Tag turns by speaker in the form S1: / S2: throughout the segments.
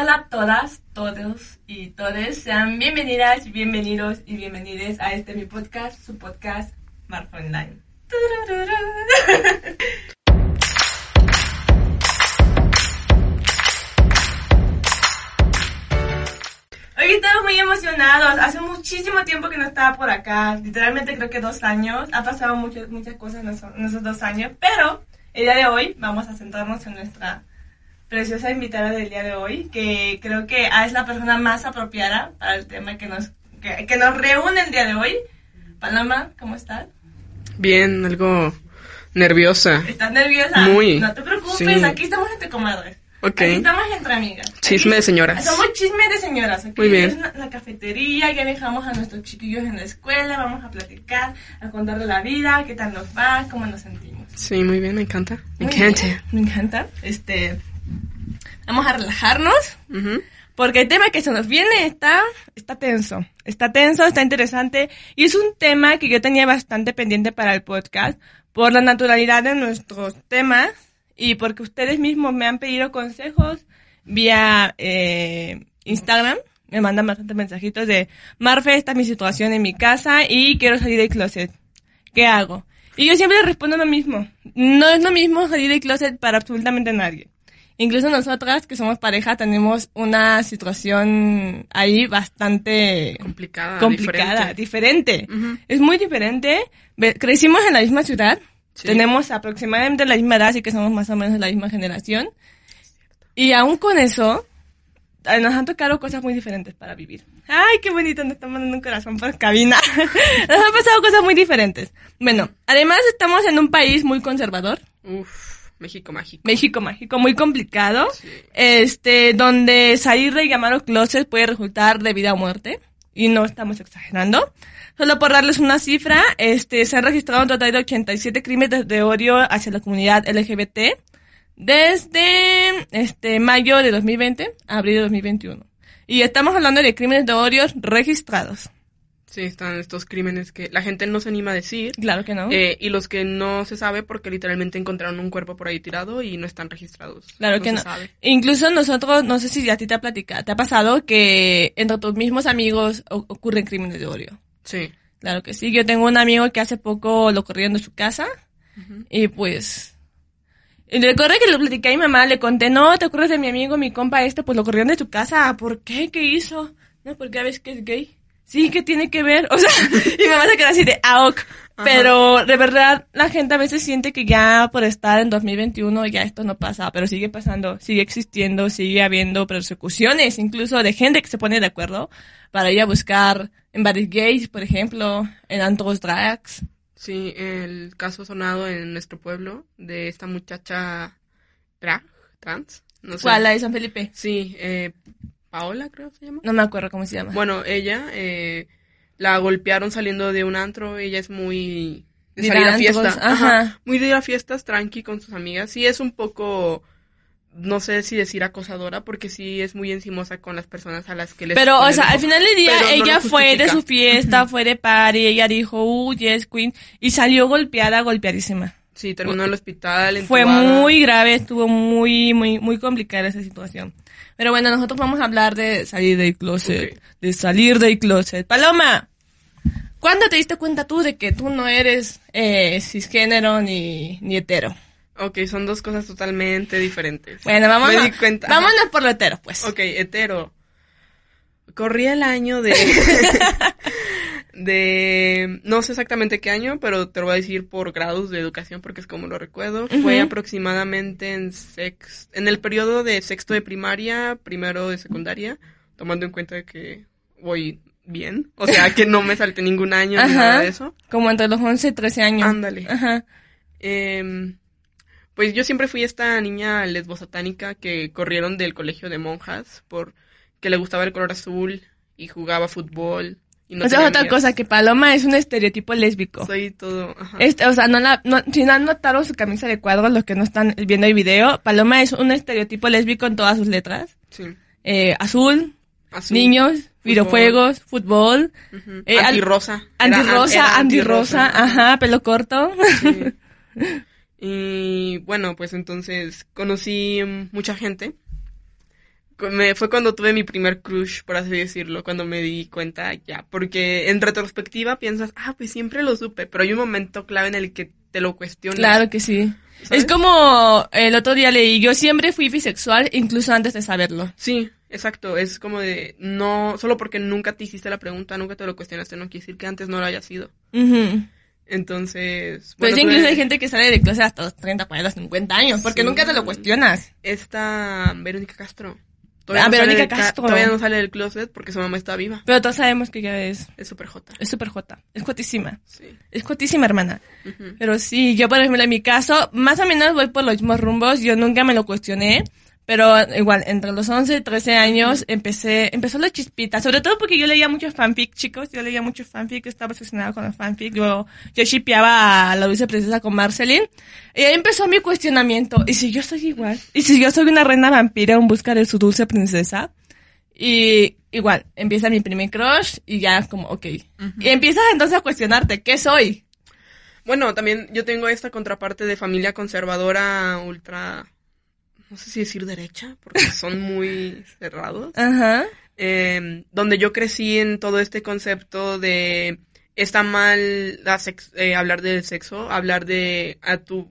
S1: Hola a todas, todos y todes. Sean bienvenidas, bienvenidos y bienvenides a este mi podcast, su podcast Marfo Online. Hoy estamos muy emocionados. Hace muchísimo tiempo que no estaba por acá. Literalmente creo que dos años. Ha pasado muchas, muchas cosas en esos, en esos dos años. Pero el día de hoy vamos a centrarnos en nuestra preciosa invitada del día de hoy, que creo que es la persona más apropiada para el tema que nos, que, que nos reúne el día de hoy. Paloma, ¿cómo estás?
S2: Bien, algo nerviosa.
S1: ¿Estás nerviosa?
S2: Muy.
S1: No te preocupes,
S2: Sí.
S1: aquí estamos entre comadres.
S2: Ok.
S1: Aquí estamos entre amigas.
S2: Chisme
S1: Aquí-
S2: de señoras.
S1: Somos chisme de señoras. Aquí
S2: Muy bien.
S1: Es una- la cafetería, ya dejamos a nuestros chiquillos en la escuela, vamos a platicar, a contar de la vida, qué tal nos va, cómo nos sentimos.
S2: Sí, muy bien, me encanta. Me
S1: Muy
S2: encanta.
S1: bien, Me encanta. Este, vamos a relajarnos.
S2: Ujú.
S1: Porque el tema que se nos viene está, está tenso. Está tenso, está interesante. Y es un tema que yo tenía bastante pendiente para el podcast por la naturalidad de nuestros temas y porque ustedes mismos me han pedido consejos vía eh, Instagram. Me mandan bastantes mensajitos de Marfe, esta es mi situación en mi casa y quiero salir del closet. ¿Qué hago? Y yo siempre respondo lo mismo. No es lo mismo salir del closet para absolutamente nadie. Incluso nosotras, que somos pareja, tenemos una situación ahí bastante
S2: Complicada.
S1: complicada,
S2: diferente.
S1: diferente.
S2: Ujú.
S1: Es muy diferente. Crecimos en la misma ciudad.
S2: Sí.
S1: Tenemos aproximadamente la misma edad, así que somos más o menos de la misma generación. Y aún con eso, eh, nos han tocado cosas muy diferentes para vivir. Ay, qué bonito, nos están mandando un corazón por cabina. nos han pasado cosas muy diferentes. Bueno, además estamos en un país muy conservador.
S2: Uf, México mágico.
S1: México mágico, muy complicado.
S2: Sí.
S1: Este, donde salir de llamado closet puede resultar de vida o muerte. Y no estamos exagerando. Solo por darles una cifra, este, se han registrado un total de 87 crímenes de odio hacia la comunidad LGBT desde, este, mayo de 2020 a abril de 2021. Y estamos hablando de crímenes de odio registrados.
S2: Sí, están estos crímenes que la gente no se anima a decir.
S1: Claro que no.
S2: eh, y los que no se sabe porque literalmente encontraron un cuerpo por ahí tirado y no están registrados.
S1: Claro que
S2: se
S1: no.
S2: sabe.
S1: Incluso nosotros, no sé si a ti te ha platicado, te ha pasado que entre tus mismos amigos ocurren crímenes de odio.
S2: Sí.
S1: Claro que sí. Yo tengo un amigo que hace poco lo corrieron de su casa
S2: Ujú.
S1: y pues... Y recuerdo que lo platicé a mi mamá, le conté, no, ¿te acuerdas de mi amigo, mi compa este? Pues lo corrieron de su casa. ¿Por qué? ¿Qué hizo? No, porque a veces que es gay. Sí, ¿qué tiene que ver? O sea, y mi mamá se queda así de, ah, ok.
S2: Ajá.
S1: Pero de verdad, la gente a veces siente que ya por estar en 2021 ya esto no pasa, pero sigue pasando, sigue existiendo, sigue habiendo persecuciones, incluso de gente que se pone de acuerdo para ir a buscar en bares gays, por ejemplo, en antros drags.
S2: Sí, el caso sonado en nuestro pueblo de esta muchacha drag, trans. No sé.
S1: ¿Cuál? La de San Felipe.
S2: Sí, eh, Paola creo que se llama.
S1: No me acuerdo cómo se llama.
S2: Bueno, ella eh, la golpearon saliendo de un antro. Ella es muy de salir a
S1: antros,
S2: fiesta.
S1: ajá.
S2: Muy de ir a fiestas tranqui con sus amigas. Sí es un poco, no sé si decir acosadora, porque sí es muy encimosa con las personas a las que les.
S1: Pero, o sea, al final del día,
S2: Pero
S1: ella fue de su fiesta, fue de party, ella dijo, uh, yes, queen, y salió golpeada, golpeadísima.
S2: Sí, terminó en el hospital.
S1: Fue
S2: entubada.
S1: muy grave, estuvo muy, muy, muy complicada esa situación. Pero bueno, nosotros vamos a hablar de salir del closet,
S2: Ok.
S1: de salir del closet. Paloma, ¿cuándo te diste cuenta tú de que tú no eres eh, cisgénero ni, ni hetero?
S2: Ok, son dos cosas totalmente diferentes.
S1: Bueno, vamos
S2: Me di cuenta.
S1: Vámonos por lo hetero, pues.
S2: Ok, hetero. Corría el año de... de... No sé exactamente qué año, pero te lo voy a decir por grados de educación porque es como lo recuerdo. Fue aproximadamente en sex... en el periodo de sexto de primaria, primero de secundaria, tomando en cuenta que voy bien. O sea, que no me salté ningún año ni nada de eso.
S1: Como entre los 11 y 13 años.
S2: Ándale.
S1: Ajá.
S2: Em, pues yo siempre fui esta niña lesbosatánica que corrieron del colegio de monjas por que le gustaba el color azul y jugaba fútbol. No
S1: o sea, otra cosa, que Paloma es un estereotipo lésbico.
S2: Soy todo. ajá.
S1: Este, o sea, no la, no, si no han notado su camisa de cuadros, los que no están viendo el video, Paloma es un estereotipo lésbico en todas sus letras.
S2: Sí.
S1: Eh, azul,
S2: Azul.
S1: niños, videojuegos, fútbol,
S2: Ujú.
S1: eh, al-
S2: antirrosa.
S1: Antirrosa, antirrosa, ajá, pelo corto.
S2: Sí. Y bueno, pues entonces conocí mucha gente me, fue cuando tuve mi primer crush, por así decirlo, cuando me di cuenta ya. Porque en retrospectiva piensas, ah, pues siempre lo supe, pero hay un momento clave en el que te lo cuestionas.
S1: Claro que sí. Es como el otro día leí, yo siempre fui bisexual, incluso antes de saberlo.
S2: Sí, exacto. Es como de, no, solo porque nunca te hiciste la pregunta, nunca te lo cuestionaste, no quiere decir que antes no lo haya sido. Entonces.
S1: Pues incluso hay gente que sale de clase hasta los 30, 40, 50 años, porque nunca te lo cuestionas.
S2: Esta Verónica Castro. Todavía
S1: Ah,
S2: no
S1: Verónica Castro.
S2: Todavía no sale del closet porque su mamá está viva.
S1: Pero todos sabemos que ella es,
S2: Es súper jota.
S1: es súper jota, es jotísima.
S2: Sí.
S1: Es jotísima, hermana. Pero sí, yo por ejemplo en mi caso, más o menos voy por los mismos rumbos, yo nunca me lo cuestioné, pero igual, entre los 11 y 13 años empecé, empezó la chispita, sobre todo porque yo leía mucho fanfic, chicos, yo leía mucho fanfic, estaba obsesionada con los fanfic, yo, yo shipeaba a la dulce princesa con Marceline, y ahí empezó mi cuestionamiento, ¿y si yo soy igual? ¿Y si yo soy una reina vampira en busca de su dulce princesa? Y igual, empieza mi primer crush y ya como, ok. Y empiezas entonces a cuestionarte, ¿qué soy?
S2: Bueno, también yo tengo esta contraparte de familia conservadora ultra. No sé si decir derecha, porque son muy cerrados.
S1: Ajá.
S2: eh, donde yo crecí en todo este concepto de está mal la sex- eh, hablar del sexo, hablar de a tu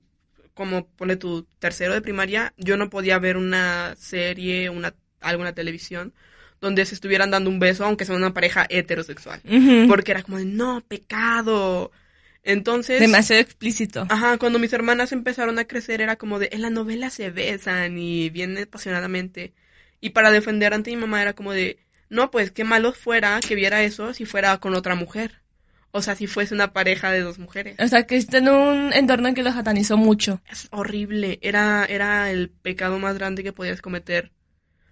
S2: como pone tu tercero de primaria, yo no podía ver una serie, una alguna televisión donde se estuvieran dando un beso aunque sea una pareja heterosexual, porque era como de no, pecado. Entonces,
S1: Demasiado explícito.
S2: Ajá, cuando mis hermanas empezaron a crecer era como de, en la novela se besan y bien apasionadamente. Y para defender ante mi mamá era como de, no, pues qué malo fuera que viera eso si fuera con otra mujer. O sea, si fuese una pareja de dos mujeres.
S1: O sea, que está en un entorno que lo satanizó mucho.
S2: Es horrible, era, era el pecado más grande que podías cometer.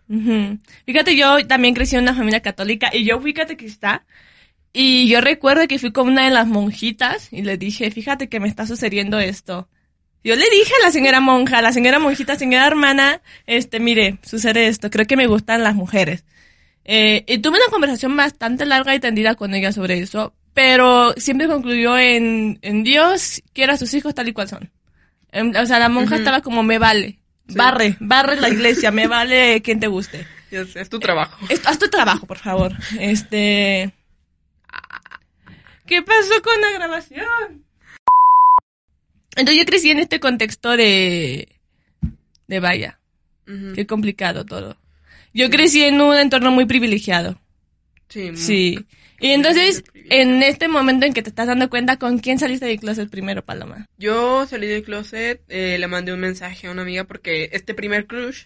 S1: Ujú. Fíjate, yo también crecí en una familia católica y yo fui catequista. Y yo recuerdo que fui con una de las monjitas y le dije, fíjate que me está sucediendo esto. Yo le dije a la señora monja, a la señora monjita, señora hermana, este, mire, sucede esto, creo que me gustan las mujeres. Eh, y tuve una conversación bastante larga y tendida con ella sobre eso, pero siempre concluyó en, en Dios quiere a sus hijos tal y cual son. Em, o sea, la monja estaba como, me vale,
S2: Sí.
S1: barre, barre la iglesia, me vale quien te guste.
S2: Sé, es tu trabajo.
S1: Es- haz tu trabajo, por favor. Este. ¿Qué pasó con la grabación? Entonces yo crecí en este contexto de. de vaya.
S2: Ujú.
S1: Qué complicado todo. Yo crecí en un entorno muy privilegiado.
S2: Sí. muy-
S1: Sí. Y entonces, en este momento en que te estás dando cuenta con quién saliste del closet primero, Paloma.
S2: Yo salí del closet, eh, le mandé un mensaje a una amiga porque este primer crush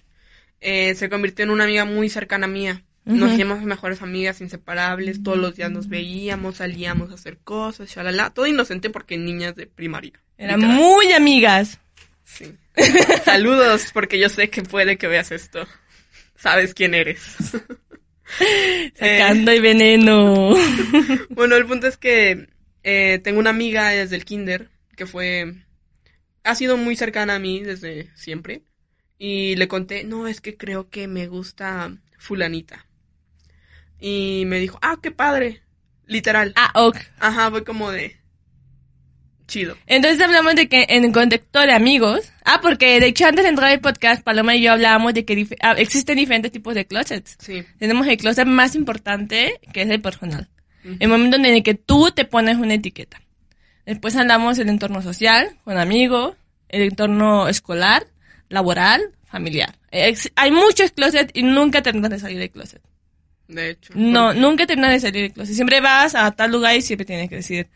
S2: eh, se convirtió en una amiga muy cercana mía. Nos hicimos mejores amigas, inseparables, todos los días nos veíamos, salíamos a hacer cosas, shalala, todo inocente porque niñas de primaria.
S1: Eran
S2: literal.
S1: muy amigas.
S2: Sí. Saludos, porque yo sé que puede que veas esto. Sabes quién eres.
S1: Sacando el veneno.
S2: Bueno, el punto es que eh, tengo una amiga desde el kinder que fue, ha sido muy cercana a mí desde siempre. Y le conté, no, es que creo que me gusta fulanita. Y me dijo, ah, qué padre. Literal.
S1: ah, ok.
S2: Ajá, fue como de chido.
S1: Entonces hablamos de que en el contexto de amigos. Ah, porque de hecho antes de entrar al podcast, Paloma y yo hablábamos de que dif- ah, existen diferentes tipos de closets.
S2: Sí.
S1: Tenemos el closet más importante, que es el personal.
S2: Ujú.
S1: El momento en el que tú te pones una etiqueta. Después hablamos del entorno social, con amigos, el entorno escolar, laboral, familiar. Ex- hay muchos closets y nunca terminas de salir del closet.
S2: De hecho.
S1: No, nunca terminas de salir del closet. Siempre vas a tal lugar y siempre tienes que decir,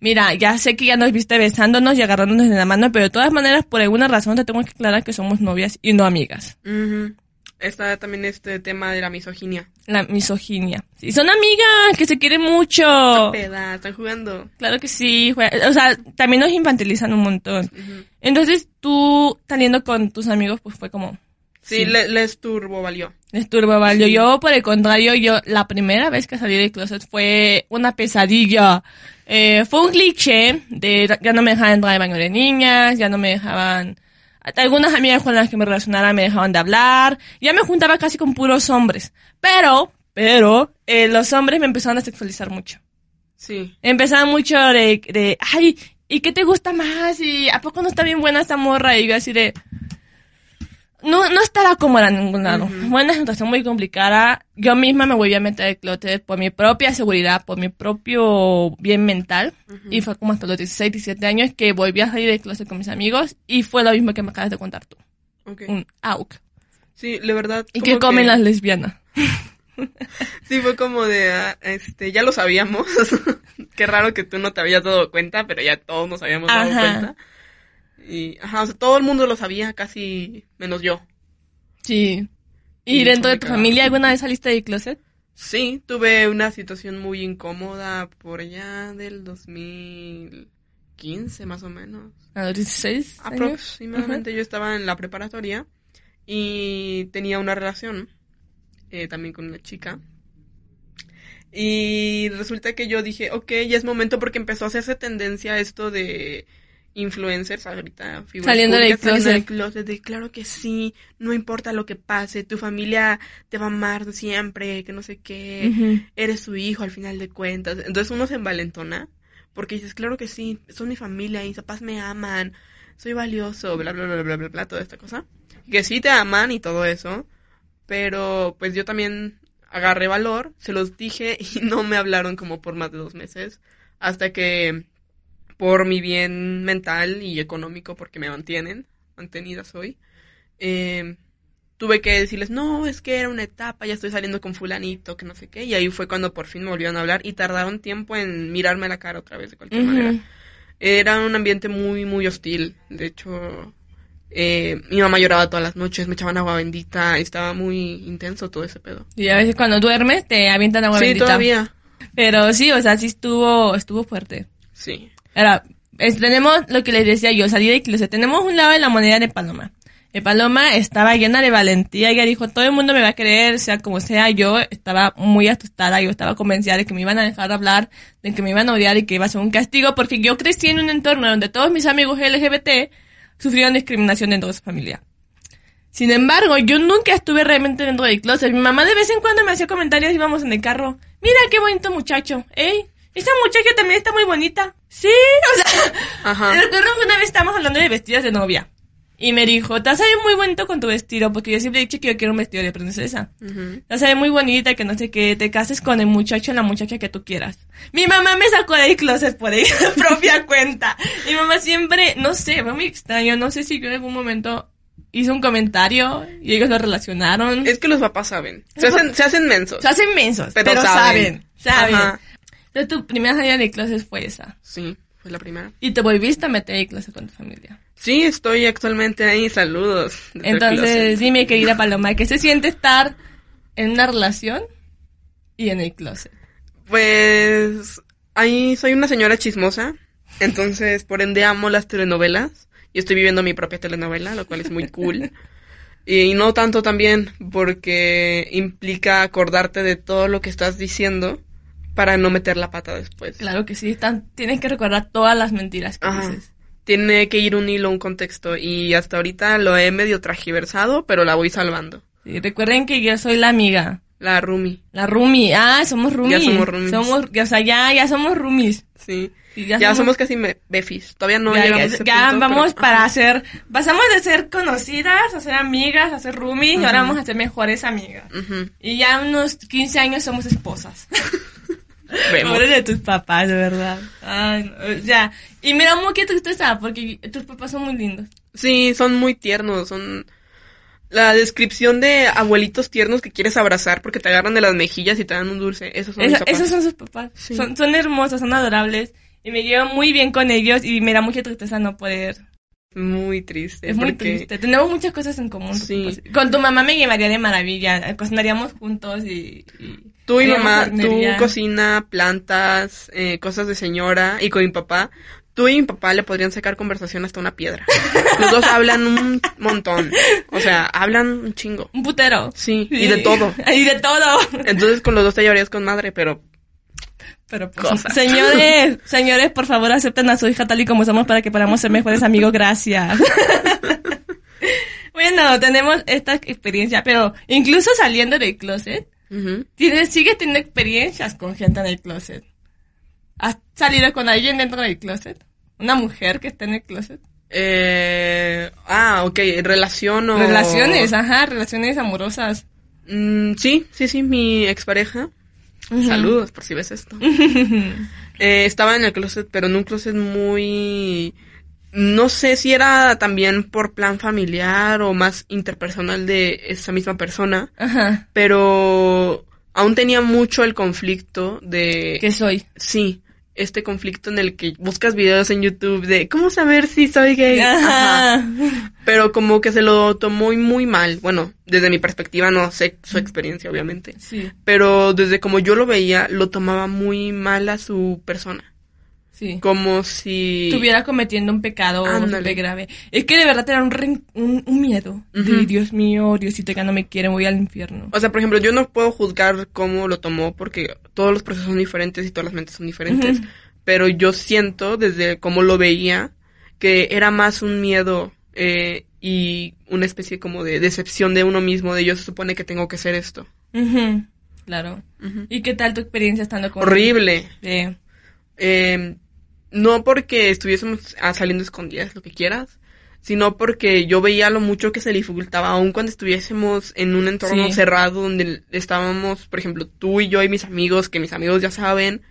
S1: mira, ya sé que ya nos viste besándonos y agarrándonos de la mano, pero de todas maneras, por alguna razón te tengo que aclarar que somos novias y no amigas.
S2: Ujú. Está también este tema de la misoginia.
S1: La misoginia. Sí, son amigas que se quieren mucho.
S2: Peda, están jugando.
S1: Claro que sí, jue- o sea, también nos infantilizan un montón. Entonces, tú saliendo con tus amigos, pues fue como,
S2: Sí, le- les turbo valió.
S1: les. Yo,
S2: Sí.
S1: yo, por el contrario, yo, la primera vez que salí del closet fue una pesadilla. Eh, fue un cliché de ya no me dejaban entrar al baño de niñas, ya no me dejaban... Algunas amigas con las que me relacionara me dejaban de hablar. Ya me juntaba casi con puros hombres. Pero, pero, eh, los hombres me empezaron a sexualizar mucho.
S2: Sí.
S1: Empezaban mucho de, de, ay, ¿y qué te gusta más? ¿Y a poco no está bien buena esta morra? Y yo así de, no, no estaba cómoda en ningún lado. Fue una situación muy complicada. Yo misma me volví a meter el closet por mi propia seguridad, por mi propio bien mental. Y fue como hasta los 16, 17 años que volví a salir del closet con mis amigos. Y fue lo mismo que me acabas de contar tú. Un AUK.
S2: Sí, la verdad.
S1: ¿Y qué comen
S2: que-
S1: las lesbianas?
S2: Sí, fue como de, ah, este, ya lo sabíamos. Qué raro que tú no te habías dado cuenta, pero ya todos nos habíamos dado cuenta. Y, ajá, o sea, todo el mundo lo sabía, casi menos yo.
S1: Sí. ¿Y dentro de tu familia alguna vez saliste del closet?
S2: Sí, tuve una situación muy incómoda por allá del 2015, más o menos.
S1: A los 16 años.
S2: Aproximadamente yo estaba en la preparatoria y tenía una relación eh, también con una chica. Y resulta que yo dije, ok, ya es momento porque empezó a hacerse tendencia esto de influencers ahorita. figuras
S1: Saliendo del
S2: públicas, saliendo del
S1: closet.
S2: closet, de claro que sí, no importa lo que pase, tu familia te va a amar siempre, que no sé qué, eres su hijo al final de cuentas. Entonces uno se envalentona porque dices, claro que sí, son mi familia, mis papás me aman, soy valioso, bla, bla, bla, bla, bla, bla, toda esta cosa. Que sí te aman y todo eso, pero pues yo también agarré valor, se los dije y no me hablaron como por más de dos meses, hasta que por mi bien mental y económico, porque me mantienen, mantenida soy, eh, tuve que decirles, no, es que era una etapa, ya estoy saliendo con fulanito, que no sé qué, y ahí fue cuando por fin me volvieron a hablar y tardaron tiempo en mirarme a la cara otra vez de cualquier manera. Era un ambiente muy, muy hostil, de hecho, eh, mi mamá lloraba todas las noches, me echaban agua bendita, estaba muy intenso todo ese pedo.
S1: Y a veces cuando duermes te avientan agua
S2: sí,
S1: bendita.
S2: todavía,
S1: Pero sí, o sea, sí estuvo, estuvo fuerte.
S2: sí.
S1: Ahora, es- tenemos lo que les decía yo, salí de closet. Tenemos un lado de la moneda de Paloma. De Paloma estaba llena de valentía. Ella dijo, todo el mundo me va a creer, sea como sea. Yo estaba muy asustada. Yo estaba convencida de que me iban a dejar hablar, de que me iban a odiar y que iba a ser un castigo, porque yo crecí en un entorno donde todos mis amigos LGBT sufrieron discriminación dentro de su familia. Sin embargo, yo nunca estuve realmente dentro del closet. Mi mamá de vez en cuando me hacía comentarios, íbamos en el carro. Mira qué bonito muchacho. Ey, esa muchacha también está muy bonita. Sí, o sea,
S2: Ajá.
S1: recuerdo que una vez estábamos hablando de vestidos de novia. Y me dijo, te ver muy bonito con tu vestido, porque yo siempre he dicho que yo quiero un vestido de princesa. Te vas a ver muy bonita, que no sé qué, te cases con el muchacho o la muchacha que tú quieras. Mi mamá me sacó del closet por ella propia cuenta. Mi mamá siempre, no sé, fue muy extraño, no sé si yo en algún momento hice un comentario y ellos lo relacionaron.
S2: Es que los papás saben. Se hacen, se hacen mensos.
S1: Se hacen mensos, pero,
S2: Pero
S1: saben,
S2: saben.
S1: saben. Entonces tu primera salida de closet fue esa.
S2: Sí, fue la primera.
S1: Y te volviste a meter en closet con tu familia.
S2: Sí, estoy actualmente ahí. Saludos.
S1: Entonces, dime, querida Paloma, ¿qué se siente estar en una relación y en el closet?
S2: Pues ahí soy una señora chismosa. Entonces, por ende, amo las telenovelas. Y estoy viviendo mi propia telenovela, lo cual es muy cool. Y no tanto también porque implica acordarte de todo lo que estás diciendo para no meter la pata después.
S1: Claro que sí, están, tienes que recordar todas las mentiras que
S2: Ajá.
S1: dices.
S2: Tiene que ir un hilo, un contexto. Y hasta ahorita lo he medio tragiversado, pero la voy salvando.
S1: Sí, recuerden que yo soy la amiga,
S2: La Rumi.
S1: la roomie. Ah, somos roomies.
S2: somos roomies.
S1: Somos, o sea, ya, ya somos roomies.
S2: Sí.
S1: Sí,
S2: ya, somos, casi me- befis. Todavía no
S1: ya,
S2: llegamos
S1: ya-
S2: a ese
S1: ya
S2: punto,
S1: vamos
S2: pero-
S1: para hacer, pasamos de ser conocidas a ser amigas, a ser roomies y ahora vamos a ser mejores amigas.
S2: Ujú.
S1: Y ya unos 15 años somos esposas.
S2: Vemos.
S1: Pobre de tus papás, de verdad. Ay, no, ya. Y mira, muy qué tristeza, porque tus papás son muy lindos.
S2: Sí, son muy tiernos, son la descripción de abuelitos tiernos que quieres abrazar porque te agarran de las mejillas y te dan un dulce. Esos son mis
S1: Esa-
S2: papás.
S1: esos son sus papás.
S2: Sí.
S1: Son, son hermosos, son adorables. Y me llevo muy bien con ellos y me da mucha tristeza no poder.
S2: Muy triste.
S1: Es muy
S2: porque-
S1: triste. Tenemos muchas cosas en común.
S2: Sí.
S1: Con tu mamá me llevaría de maravilla. Cocinaríamos juntos y... y
S2: Tú y mamá, tú cocina, plantas, eh, cosas de señora y con mi papá. Tú y mi papá le podrían sacar conversación hasta una piedra. Los dos hablan un montón. O sea, hablan un chingo.
S1: Un putero.
S2: Sí, y de todo.
S1: y de todo.
S2: Entonces con los dos te llevarías con madre, pero
S1: Pero pues, señores, señores, por favor acepten a su hija tal y como somos para que podamos ser mejores amigos. Gracias. bueno, tenemos esta experiencia, pero incluso saliendo del closet, tienes, sigues teniendo experiencias con gente en el closet. ¿Has salido con alguien dentro del closet? ¿Una mujer que está en el closet?
S2: Eh, ah, ok, relación o...
S1: Relaciones, ajá, relaciones amorosas.
S2: Mm, sí, sí, sí, mi expareja. Saludos por si ves esto. Eh, estaba en el closet, pero en un closet muy... No sé si era también por plan familiar o más interpersonal de esa misma persona,
S1: Ajá.
S2: pero aún tenía mucho el conflicto de...
S1: ¿Qué soy?
S2: Sí, este conflicto en el que buscas videos en YouTube de cómo saber si soy gay. Ajá. Pero como que se lo tomó muy mal. Bueno, desde mi perspectiva no sé su experiencia, obviamente.
S1: Sí,
S2: Pero desde como yo lo veía, lo tomaba muy mal a su persona.
S1: Sí.
S2: Como si...
S1: Estuviera cometiendo un pecado súper grave. Es que de verdad te da un, ren- un, un miedo. De. Dios mío, Diosito que no me quiere, voy al infierno.
S2: O sea, por ejemplo, yo no puedo juzgar cómo lo tomó porque todos los procesos son diferentes y todas las mentes son diferentes. Pero yo siento, desde cómo lo veía, que era más un miedo eh, y una especie como de decepción de uno mismo, de yo se supone que tengo que hacer esto.
S1: Claro. ¿Y qué tal tu experiencia estando con
S2: Horrible.
S1: Eh,
S2: Eh, no porque estuviésemos ah, saliendo escondidas, lo que quieras, sino porque yo veía lo mucho que se dificultaba, aun cuando estuviésemos en un entorno
S1: Sí.
S2: cerrado donde estábamos, por ejemplo, tú y yo y mis amigos, que mis amigos ya saben,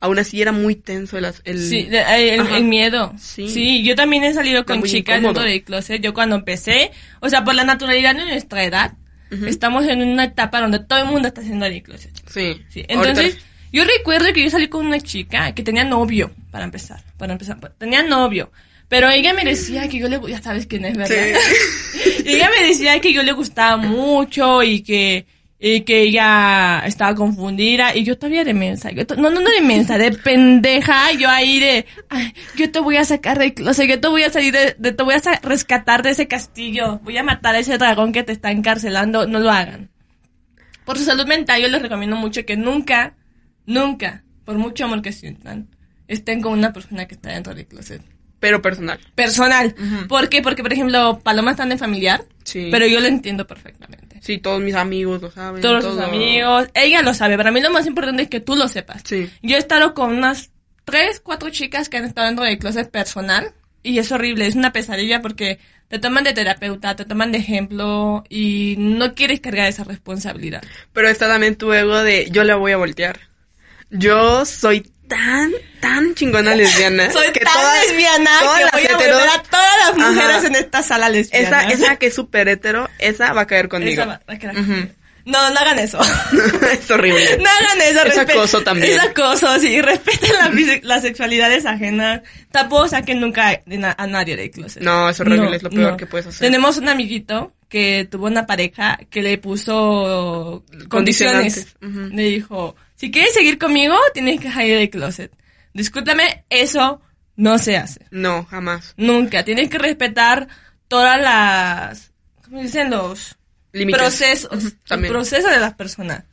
S2: aún así era muy tenso el... el
S1: Sí, el, el miedo.
S2: Sí.
S1: Sí. yo también he salido con chicas
S2: incómodo.
S1: dentro del closet. Yo cuando empecé, o sea, por la naturalidad de nuestra edad,
S2: Ujú.
S1: estamos en una etapa donde todo el mundo está haciendo el closet.
S2: Sí.
S1: Sí,
S2: Ahorita-
S1: entonces, yo recuerdo que yo salí con una chica que tenía novio, para empezar, para empezar, tenía novio. Pero ella me decía que yo le, ya sabes quién es, ¿verdad? ella me decía que yo le gustaba mucho y que, y que ella estaba confundida y yo todavía de mensa, yo no, no, no de mensa, de pendeja, yo ahí de, "Ay, yo te voy a sacar del closet, yo te voy a salir de, de- te voy a rescatar de ese castillo, voy a matar a ese dragón que te está encarcelando, no lo hagan. Por su salud mental, yo les recomiendo mucho que nunca, nunca, por mucho amor que sientan, estén con una persona que está dentro del closet.
S2: Pero personal.
S1: Personal. ¿Por qué? Porque, por ejemplo, Paloma está en familiar,
S2: Sí.
S1: pero yo lo entiendo perfectamente.
S2: Sí, todos mis amigos lo saben.
S1: Todos sus
S2: todo.
S1: amigos, ella lo sabe. Para mí lo más importante es que tú lo sepas.
S2: Sí.
S1: Yo he estado con unas tres, cuatro chicas que han estado dentro del closet personal y es horrible, es una pesadilla porque te toman de terapeuta, te toman de ejemplo y no quieres cargar esa responsabilidad.
S2: Pero está también tu ego de yo la voy a voltear. Yo soy tan, tan chingona lesbiana.
S1: Soy
S2: que
S1: tan
S2: todas-
S1: lesbiana
S2: todas
S1: que
S2: las
S1: voy a
S2: heteros-
S1: volver a todas las mujeres
S2: Ajá.
S1: en esta sala lesbiana.
S2: Esa, esa que es súper hetero, esa va a caer conmigo.
S1: Esa va- va a
S2: Ujú.
S1: conmigo. No, no hagan eso.
S2: es horrible.
S1: No hagan eso.
S2: Es acoso también.
S1: Es acoso, sí. Respeten la, las sexualidades ajenas. Tampoco saquen nunca de a nadie del closet.
S2: No, es horrible, es lo peor que puedes hacer.
S1: Tenemos un amiguito que tuvo una pareja que le puso condiciones. Le dijo, si quieres seguir conmigo, tienes que salir del closet. Discúlpame, eso no se hace.
S2: No, jamás.
S1: Nunca. Tienes que respetar todas las, ¿cómo dicen los
S2: Límites.
S1: procesos?
S2: También.
S1: proceso de las personas.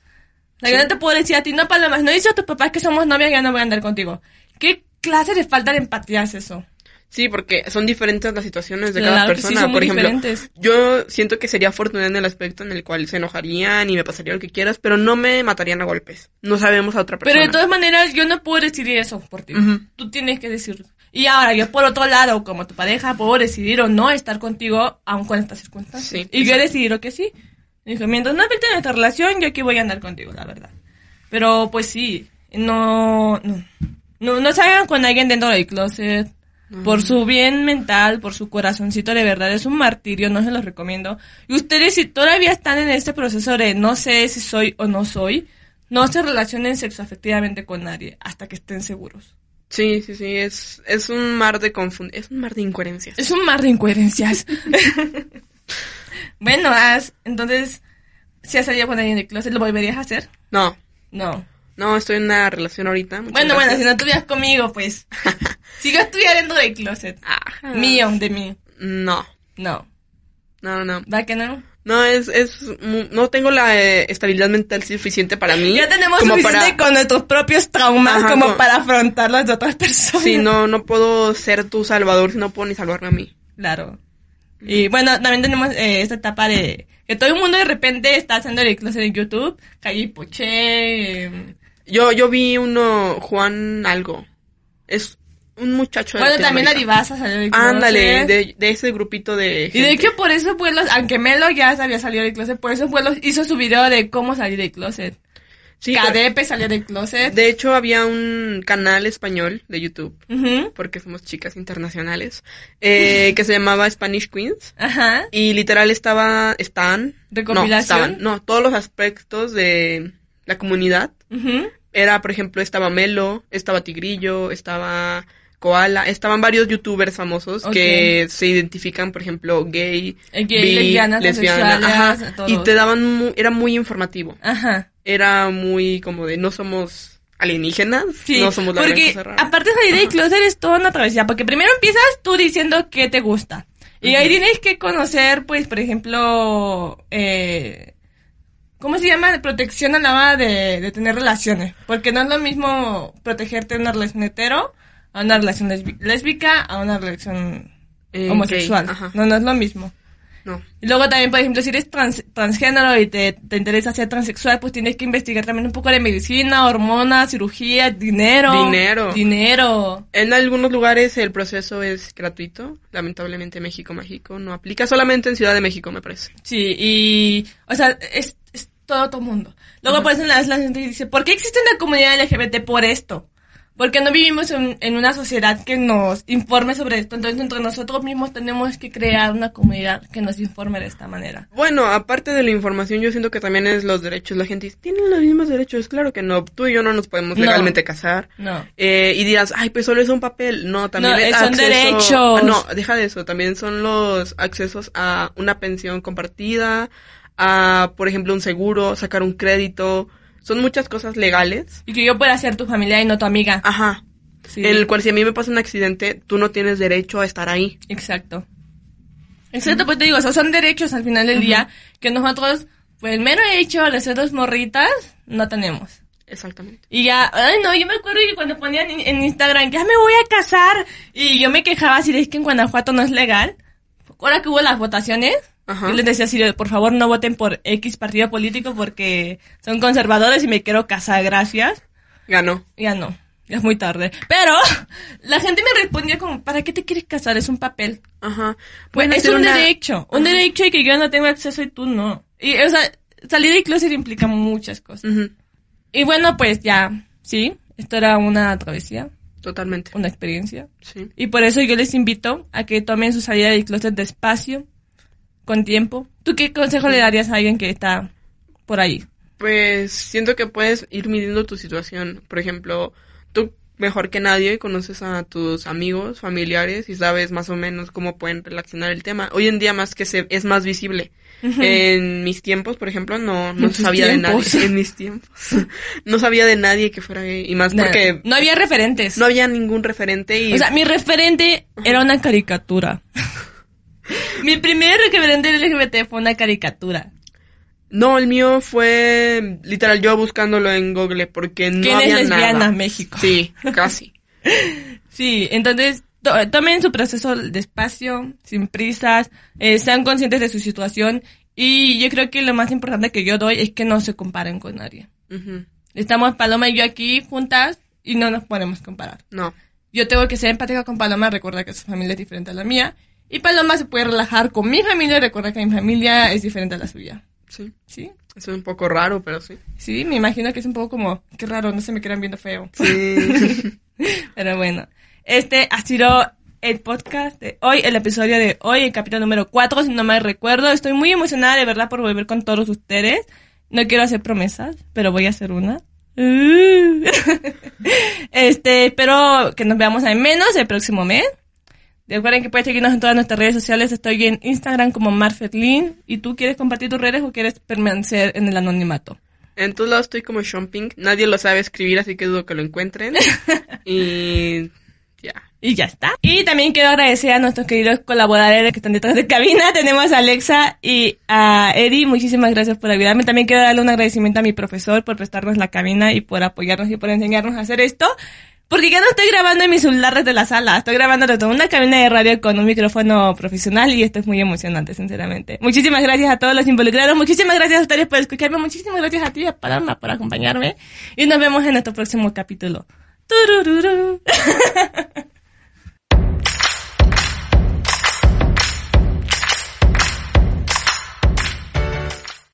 S1: O sea, yo no te puedo decir a ti, no, Paloma, no dices a tus papás que somos novias, ya no voy a andar contigo. ¿Qué clase de falta de empatía es eso?
S2: Sí, porque son diferentes las situaciones de cada persona. Por ejemplo,
S1: diferentes.
S2: yo siento que sería afortunada en el aspecto en el cual se enojarían y me pasaría lo que quieras, pero no me matarían a golpes. No sabemos a otra persona.
S1: Pero de todas maneras, yo no puedo decidir eso por ti.
S2: Ujú.
S1: Tú tienes que decirlo. Y ahora, yo por otro lado, como tu pareja, puedo decidir o no estar contigo, aun con estas circunstancias.
S2: Sí,
S1: y yo he decidido que sí. Dijo, mientras no afecte nuestra relación, yo aquí voy a andar contigo, la verdad. Pero, pues sí, no, no, no, no salgan con alguien dentro del closet. Por su bien mental, por su corazoncito, de verdad, es un martirio, no se los recomiendo. Y ustedes, si todavía están en este proceso de no sé si soy o no soy, no se relacionen sexoafectivamente con nadie hasta que estén seguros.
S2: Sí, sí, sí, es, es un mar de confund... Es un mar de incoherencias.
S1: Es un mar de incoherencias. bueno, As, entonces, si has salido con alguien del closet, ¿lo volverías a hacer?
S2: No,
S1: No.
S2: No, estoy en una relación ahorita. muchas
S1: Bueno, bueno, si no estuvieras conmigo, pues. si yo estuviera dentro del closet.
S2: Ajá.
S1: Mío, de mí.
S2: No,
S1: No.
S2: no, no.
S1: ¿Va que no?
S2: No, es, es, no tengo la eh, estabilidad mental suficiente para mí.
S1: Ya tenemos suficiente
S2: para,
S1: con nuestros propios traumas
S2: Ajá,
S1: como para afrontar las de otras personas.
S2: Sí, no, no puedo ser tu salvador si no puedo ni salvarme a mí.
S1: Claro. Y bueno, también tenemos eh, esta etapa de que todo el mundo de repente está haciendo el closet en YouTube. Calle Poché. eh,
S2: Yo, yo vi uno, Juan algo. Es un muchacho de
S1: Bueno, también la divasa salió del closet.
S2: Ándale, de, de ese grupito de
S1: Y de
S2: gente.
S1: hecho por esos pueblos, aunque Melo ya había salido del closet, por esos pueblos hizo su video de cómo salir del closet.
S2: Sí,
S1: Cadepe salió del closet.
S2: de hecho había un canal español de YouTube, porque somos chicas internacionales, eh, que se llamaba Spanish Queens.
S1: Ajá.
S2: Y literal estaba, están,
S1: ¿Recopilación?
S2: no, estaban, no, todos los aspectos de la comunidad. Era, por ejemplo, estaba Melo, estaba Tigrillo, estaba Koala, estaban varios youtubers famosos que se identifican, por ejemplo, gay,
S1: Eh, gay,
S2: bi,
S1: lesbianas,
S2: lesbiana, ajá, y te daban, era muy informativo,
S1: Ajá.
S2: era muy como de no somos alienígenas,
S1: Sí,
S2: no somos la
S1: porque
S2: cosa rara.
S1: aparte de salir del closet es toda una travesía, porque primero empiezas tú diciendo qué te gusta. Y ahí tienes que conocer, pues, por ejemplo, eh, ¿cómo se llama? Protección a la hora de, de tener relaciones. Porque no es lo mismo protegerte de una relación hetero a una relación lésbica a una relación
S2: Eh,
S1: homosexual.
S2: ajá.
S1: No, no es lo mismo.
S2: No,
S1: Y luego también, por ejemplo, si eres trans- transgénero y te, te interesa ser transexual, pues tienes que investigar también un poco de medicina, hormonas, cirugía, dinero.
S2: Dinero.
S1: Dinero.
S2: En algunos lugares el proceso es gratuito. Lamentablemente México Mágico no aplica solamente en Ciudad de México, me parece.
S1: Sí, y, o sea, es todo tu mundo. Luego, por eso la, la gente dice, ¿por qué existe una comunidad LGBT por esto? Porque no vivimos en, en una sociedad que nos informe sobre esto. Entonces, entre nosotros mismos tenemos que crear una comunidad que nos informe de esta manera.
S2: Bueno, aparte de la información, yo siento que también es los derechos. La gente dice, tienen los mismos derechos. Claro que no. Tú y yo no nos podemos
S1: No.
S2: legalmente casar.
S1: No.
S2: Eh, y dirás, ay, pues solo es un papel. No, también
S1: No,
S2: es
S1: son
S2: acceso-
S1: derechos.
S2: No, deja de eso. También son los accesos a una pensión compartida, a, por ejemplo, un seguro, sacar un crédito. Son muchas cosas legales.
S1: Y que yo pueda ser tu familia y no tu amiga.
S2: Ajá.
S1: Sí.
S2: En el cual si a mí me pasa un accidente, tú no tienes derecho a estar ahí.
S1: Exacto. Exacto, pues te digo, esos son derechos al final del día que nosotros, pues el mero hecho de ser dos morritas, no tenemos.
S2: Exactamente.
S1: Y ya, ay no, yo me acuerdo que cuando ponían en, Instagram, ya me voy a casar, y yo me quejaba de es que en Guanajuato no es legal. Ahora que hubo las votaciones,
S2: Ajá.
S1: yo les decía así, por favor no voten por X partido político porque son conservadores y me quiero casar, gracias.
S2: Ganó.
S1: Ya no, ya es muy tarde. Pero la gente me respondía como, ¿para qué te quieres casar? Es un papel.
S2: Ajá.
S1: Bueno, es un
S2: una-
S1: derecho, un
S2: Ajá.
S1: derecho y que yo no tengo acceso y tú no. Y, o sea, salir del closet implica muchas cosas. Y bueno, pues ya, sí, esto era una travesía,
S2: Totalmente.
S1: una experiencia.
S2: Sí.
S1: Y por eso yo les invito a que tomen su salida del closet despacio, con tiempo. ¿Tú qué consejo le darías a alguien que está por ahí?
S2: Pues siento que puedes ir midiendo tu situación. Por ejemplo, tú mejor que nadie conoces a tus amigos, familiares y sabes más o menos cómo pueden relacionar el tema. Hoy en día más que se es más visible. En mis tiempos, por ejemplo, no, no sabía
S1: tiempos.
S2: de nadie. En mis tiempos. no sabía de nadie que fuera gay. Y más porque
S1: no había referentes.
S2: no había ningún referente y
S1: O sea, mi referente era una caricatura. mi primer referente LGBT fue una caricatura.
S2: no, el mío fue literal yo buscándolo en Google porque no
S1: ¿Quién es
S2: había
S1: lesbiana?
S2: nada.
S1: México.
S2: Sí, casi.
S1: Sí, entonces to- tomen su proceso despacio, sin prisas, eh, sean conscientes de su situación y yo creo que lo más importante que yo doy es que no se comparen con nadie. Estamos Paloma y yo aquí juntas y no nos podemos comparar.
S2: No.
S1: Yo tengo que ser empática con Paloma, recuerda que su familia es diferente a la mía y Paloma se puede relajar con mi familia y recuerda que mi familia es diferente a la suya.
S2: Sí.
S1: ¿Sí?
S2: Eso es un poco raro, pero sí.
S1: Sí, me imagino que es un poco como, qué raro, no se me quedan viendo feo.
S2: Sí.
S1: Pero bueno, este ha sido el podcast de hoy, el episodio de hoy, el capítulo número 4, si no me recuerdo. Estoy muy emocionada de verdad por volver con todos ustedes. No quiero hacer promesas, pero voy a hacer una. Uh. este, espero que nos veamos al menos el próximo mes. Recuerden que pueden seguirnos en todas nuestras redes sociales. Estoy en Instagram como Marfetlin. ¿Y tú quieres compartir tus redes o quieres permanecer en el anonimato?
S2: En todos lados estoy como Shopping. Nadie lo sabe escribir, así que dudo que lo encuentren. y ya.
S1: Y ya está. Y también quiero agradecer a nuestros queridos colaboradores que están detrás de cabina. Tenemos a Alexa y a Eddie. Muchísimas gracias por ayudarme. También quiero darle un agradecimiento a mi profesor por prestarnos la cabina y por apoyarnos y por enseñarnos a hacer esto. Porque ya no estoy grabando en mi celular desde la sala. Estoy grabando desde una cabina de radio con un micrófono profesional y esto es muy emocionante, sinceramente. Muchísimas gracias a todos los involucrados. Muchísimas gracias a ustedes por escucharme. Muchísimas gracias a ti, a Paloma, por acompañarme. Y nos vemos en nuestro próximo capítulo. Turururu.